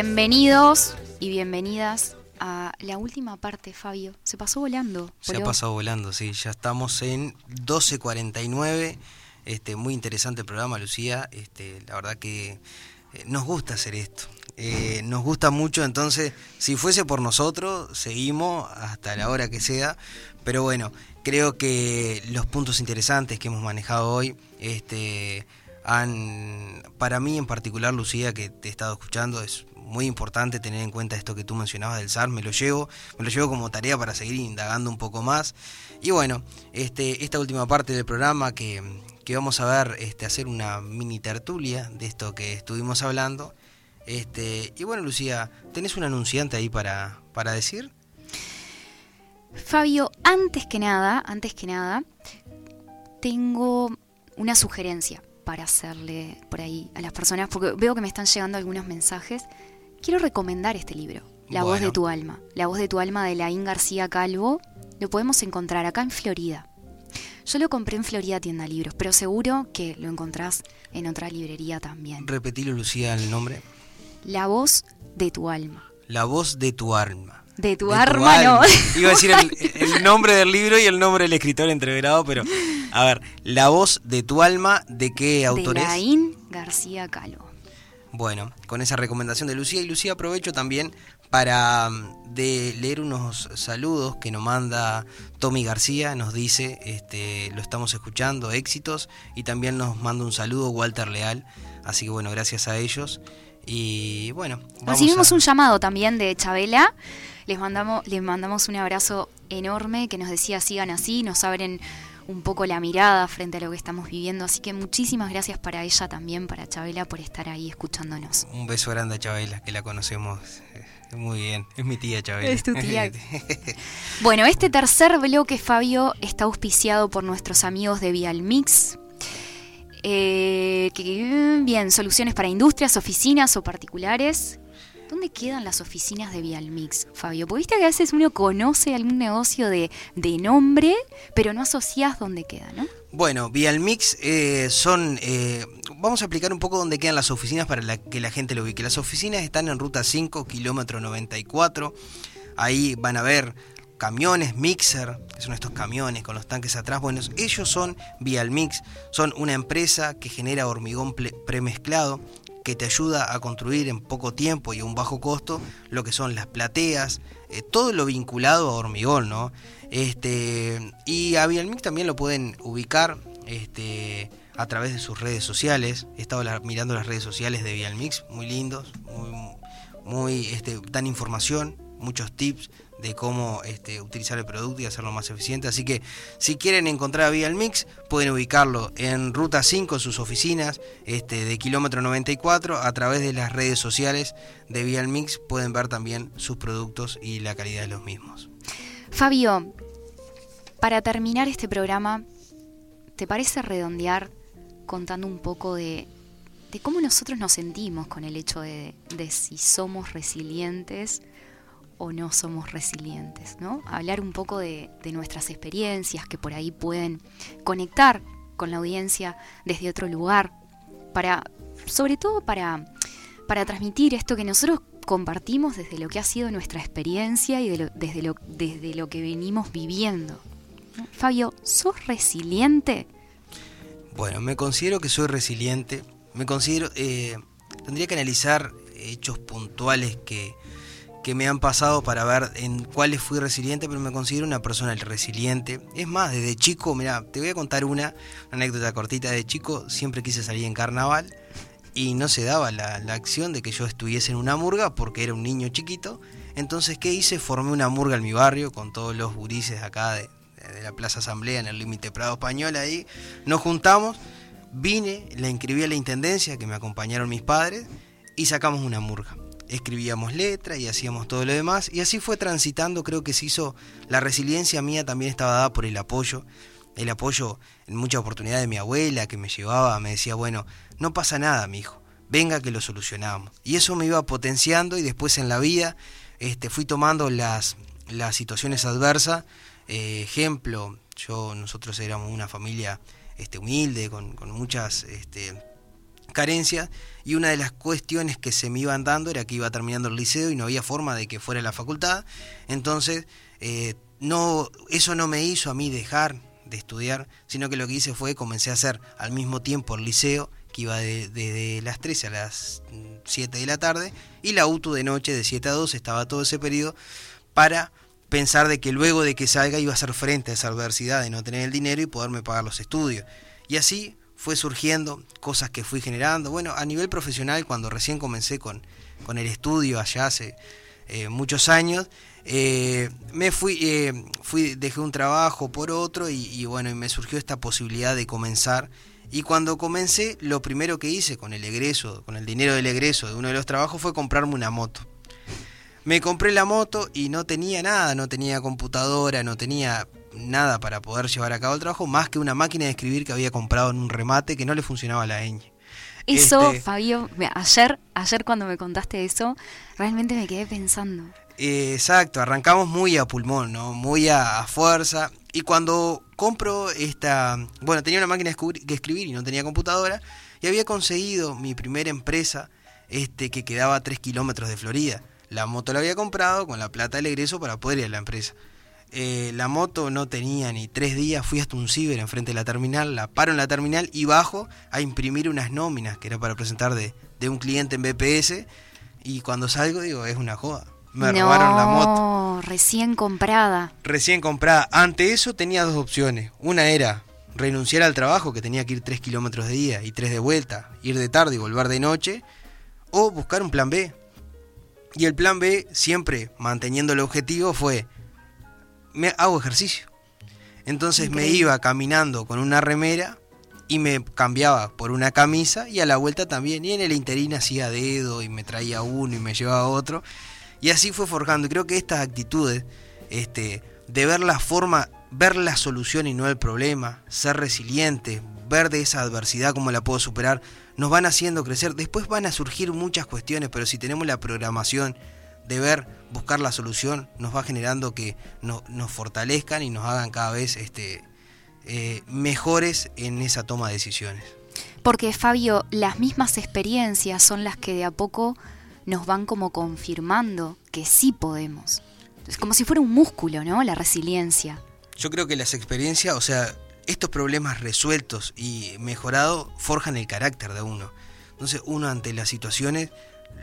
Bienvenidos y bienvenidas a la última parte, Fabio. Se pasó volando. Se ha pasado volando, sí. Ya estamos en 12.49. Este, muy interesante el programa, Lucía. Este, la verdad que eh, nos gusta hacer esto. Eh, nos gusta mucho, entonces, si fuese por nosotros, seguimos hasta la hora que sea. Pero bueno, creo que los puntos interesantes que hemos manejado hoy, este, para mí en particular, Lucía, que te he estado escuchando, es muy importante tener en cuenta esto que tú mencionabas del SAR, me lo llevo, me lo llevo como tarea para seguir indagando un poco más. Y bueno, este, esta última parte del programa que, que vamos a ver, este, hacer una mini tertulia de esto que estuvimos hablando. Este, y bueno, Lucía, ¿tenés un anunciante ahí para, para decir? Fabio, antes que nada, antes que nada, tengo una sugerencia para hacerle por ahí a las personas, porque veo que me están llegando algunos mensajes quiero recomendar este libro, La voz de tu alma. La voz de tu alma de Laín García Calvo. Lo podemos encontrar acá en Florida. Yo lo compré en Florida Tienda Libros, pero seguro que lo encontrás en otra librería también. Repetilo, Lucía, el nombre. La voz de tu alma. La voz de tu alma. De tu, alma, no. Iba a decir el, nombre del libro y el nombre del escritor entreverado, pero a ver, La voz de tu alma, ¿de qué autor de Laín García Calvo. Bueno, con esa recomendación de Lucía. Y Lucía aprovecho también para mm, de leer unos saludos que nos manda Tommy García, nos dice, este, lo estamos escuchando, éxitos, y también nos manda un saludo Walter Leal, así que bueno, gracias a ellos. Y bueno, recibimos un llamado también de Chabela, les mandamos, les mandamos un abrazo enorme que nos decía sigan así, nos abren un poco la mirada frente a lo que estamos viviendo. Así que muchísimas gracias para ella también, para Chabela, por estar ahí escuchándonos. Un beso grande a Chabela, que la conocemos eh, muy bien. Es mi tía Chabela. Es tu tía. bueno, este tercer bloque, Fabio, está auspiciado por nuestros amigos de Vialmix. Eh, que, bien, soluciones para industrias, oficinas o particulares ¿Dónde quedan las oficinas de Vialmix, Fabio? Porque viste que a veces uno conoce algún negocio de, nombre, pero no asocias dónde queda, ¿no? Bueno, Vialmix eh, son... Eh, vamos a explicar un poco dónde quedan las oficinas para que la gente lo ubique. Las oficinas están en ruta 5, kilómetro 94. Ahí van a ver camiones Mixer, que son estos camiones con los tanques atrás. Bueno, ellos son Vialmix, son una empresa que genera hormigón premezclado que te ayuda a construir en poco tiempo y un bajo costo lo que son las plateas, eh, todo lo vinculado a hormigón, ¿no? Este, y a Vialmix también lo pueden ubicar este, a través de sus redes sociales. He estado mirando las redes sociales de Vialmix, muy lindos, muy, muy este, dan información, muchos tips de cómo este, utilizar el producto y hacerlo más eficiente. Así que si quieren encontrar a Vialmix, pueden ubicarlo en Ruta 5, en sus oficinas este, de kilómetro 94, a través de las redes sociales de Vialmix pueden ver también sus productos y la calidad de los mismos. Fabio, para terminar este programa, ¿te parece redondear contando un poco de, cómo nosotros nos sentimos con el hecho de, de si somos resilientes? O no somos resilientes, ¿no? Hablar un poco de, nuestras experiencias que por ahí pueden conectar con la audiencia desde otro lugar, para, sobre todo para, para transmitir esto que nosotros compartimos desde lo que ha sido nuestra experiencia y desde, lo, desde lo que venimos viviendo. Fabio, ¿sos resiliente? Bueno, me considero que soy resiliente. Me considero. Eh, tendría que analizar hechos puntuales que, que me han pasado para ver en cuáles fui resiliente, pero me considero una persona resiliente. Es más, desde chico, mira, te voy a contar una, anécdota cortita. De chico siempre quise salir en carnaval y no se daba la, acción de que yo estuviese en una murga porque era un niño chiquito. Entonces, ¿qué hice? Formé una murga en mi barrio con todos los gurises acá de, de la Plaza Asamblea en el límite Prado Español ahí. Nos juntamos, vine, la inscribí a la intendencia que me acompañaron mis padres y sacamos una murga escribíamos letras y hacíamos todo lo demás. Y así fue transitando, creo que se hizo, la resiliencia mía también estaba dada por el apoyo. El apoyo en muchas oportunidades de mi abuela que me llevaba, me decía, bueno, no pasa nada, mi hijo, venga que lo solucionamos. Y eso me iba potenciando y después en la vida este, fui tomando las, las situaciones adversas. Eh, ejemplo, yo, nosotros éramos una familia este, humilde, con, con muchas este, carencias y una de las cuestiones que se me iban dando era que iba terminando el liceo y no había forma de que fuera a la facultad. Entonces, eh, no, eso no me hizo a mí dejar de estudiar, sino que lo que hice fue comencé a hacer al mismo tiempo el liceo, que iba desde de, las 13 a las 7 de la tarde, y la UTU de noche de 7 a 2, estaba todo ese periodo, para pensar de que luego de que salga iba a hacer frente a esa adversidad de no tener el dinero y poderme pagar los estudios. Y así fue surgiendo cosas que fui generando. Bueno, a nivel profesional, cuando recién comencé con, con el estudio allá hace eh, muchos años, eh, me fui, eh, fui, dejé un trabajo por otro y, bueno, y me surgió esta posibilidad de comenzar. Y cuando comencé, lo primero que hice con el egreso, con el dinero del egreso de uno de los trabajos fue comprarme una moto. Me compré la moto y no tenía nada, no tenía computadora, no tenía nada para poder llevar a cabo el trabajo, más que una máquina de escribir que había comprado en un remate que no le funcionaba la ñ. Eso, este, Fabio, ayer, ayer cuando me contaste eso, realmente me quedé pensando. exacto, arrancamos muy a pulmón, ¿no? Muy a, fuerza. Y cuando compro esta, bueno, tenía una máquina de escribir y no tenía computadora, y había conseguido mi primera empresa, este, que quedaba a 3 kilómetros de Florida. La moto la había comprado con la plata del egreso para poder ir a la empresa. Eh, la moto no tenía ni tres días, fui hasta un ciber enfrente de la terminal, la paro en la terminal y bajo a imprimir unas nóminas que era para presentar de, un cliente en BPS. Y cuando salgo digo, es una joda. Me robaron la moto. Recién comprada. Recién comprada. Ante eso tenía dos opciones. Una era renunciar al trabajo, que tenía que ir tres kilómetros de día y tres de vuelta, ir de tarde y volver de noche, o buscar un plan B. Y el plan B, siempre manteniendo el objetivo, fue, me hago ejercicio. Entonces me iba caminando con una remera y me cambiaba por una camisa y a la vuelta también. Y en el interín hacía dedo y me traía uno y me llevaba otro. Y así fue forjando. Y creo que estas actitudes, este, de ver la forma, ver la solución y no el problema, ser resiliente, ver de esa adversidad cómo la puedo superar, nos van haciendo crecer. Después van a surgir muchas cuestiones, pero si tenemos la programación de ver, buscar la solución, nos va generando que nos fortalezcan y nos hagan cada vez este, eh, mejores en esa toma de decisiones. Porque Fabio, las mismas experiencias son las que de a poco nos van como confirmando que sí podemos. Es como si fuera un músculo, ¿no? La resiliencia. Yo creo que las experiencias, o sea, estos problemas resueltos y mejorados forjan el carácter de uno. Entonces uno ante las situaciones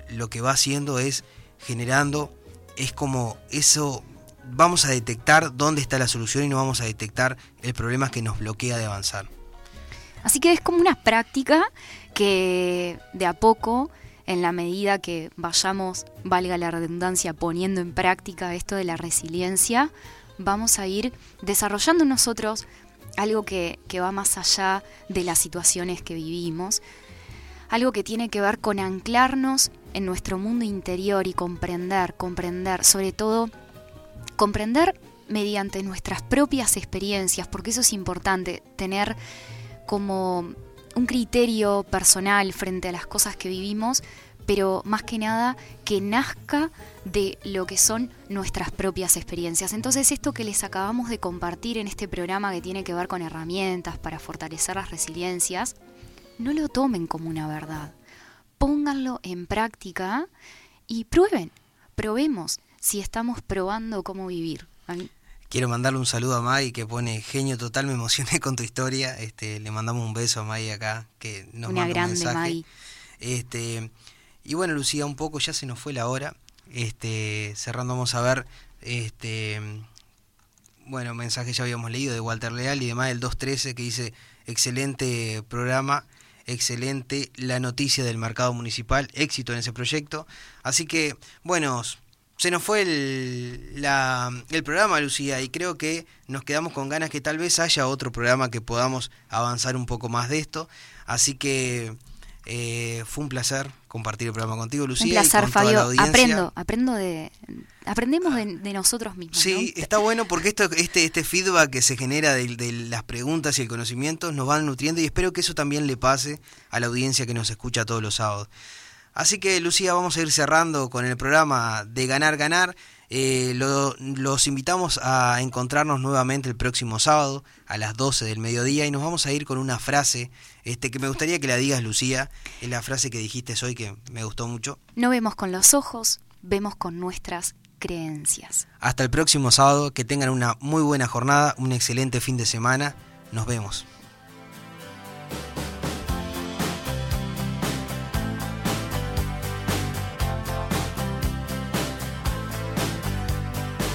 lo que va haciendo es generando, es como eso, vamos a detectar dónde está la solución y no vamos a detectar el problema que nos bloquea de avanzar. Así que es como una práctica que de a poco, en la medida que vayamos, valga la redundancia, poniendo en práctica esto de la resiliencia, vamos a ir desarrollando nosotros algo que, va más allá de las situaciones que vivimos, algo que tiene que ver con anclarnos en nuestro mundo interior y comprender, comprender, sobre todo comprender mediante nuestras propias experiencias, porque eso es importante, tener como un criterio personal frente a las cosas que vivimos, pero más que nada que nazca de lo que son nuestras propias experiencias. Entonces esto que les acabamos de compartir en este programa que tiene que ver con herramientas para fortalecer las resiliencias, no lo tomen como una verdad. Pónganlo en práctica y prueben, probemos si estamos probando cómo vivir. Quiero mandarle un saludo a May que pone genio total, me emocioné con tu historia. Este, le mandamos un beso a May acá que nos Una grande un Este, y bueno, Lucía, un poco ya se nos fue la hora. Este, cerrando vamos a ver este bueno, mensaje ya habíamos leído de Walter Leal y demás del 213 que dice excelente programa, excelente la noticia del mercado municipal, éxito en ese proyecto. Así que, bueno, se nos fue el, la, el programa, Lucía, y creo que nos quedamos con ganas que tal vez haya otro programa que podamos avanzar un poco más de esto. Así que eh, fue un placer compartir el programa contigo, Lucía. Un placer, Fabio. Aprendo, aprendo de, aprendemos de, nosotros mismos. Sí, está bueno porque esto, este, este feedback que se genera de, las preguntas y el conocimiento nos van nutriendo y espero que eso también le pase a la audiencia que nos escucha todos los sábados. Así que, Lucía, vamos a ir cerrando con el programa de Ganar, Ganar. Eh, los invitamos a encontrarnos nuevamente el próximo sábado a las 12 del mediodía y nos vamos a ir con una frase este, que me gustaría que la digas, Lucía. Es la frase que dijiste hoy que me gustó mucho. No vemos con los ojos, vemos con nuestras creencias. Hasta el próximo sábado, que tengan una muy buena jornada, un excelente fin de semana. Nos vemos.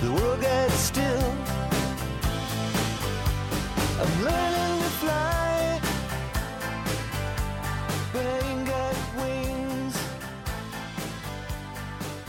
the world gets still. I'm learning to fly, but I ain't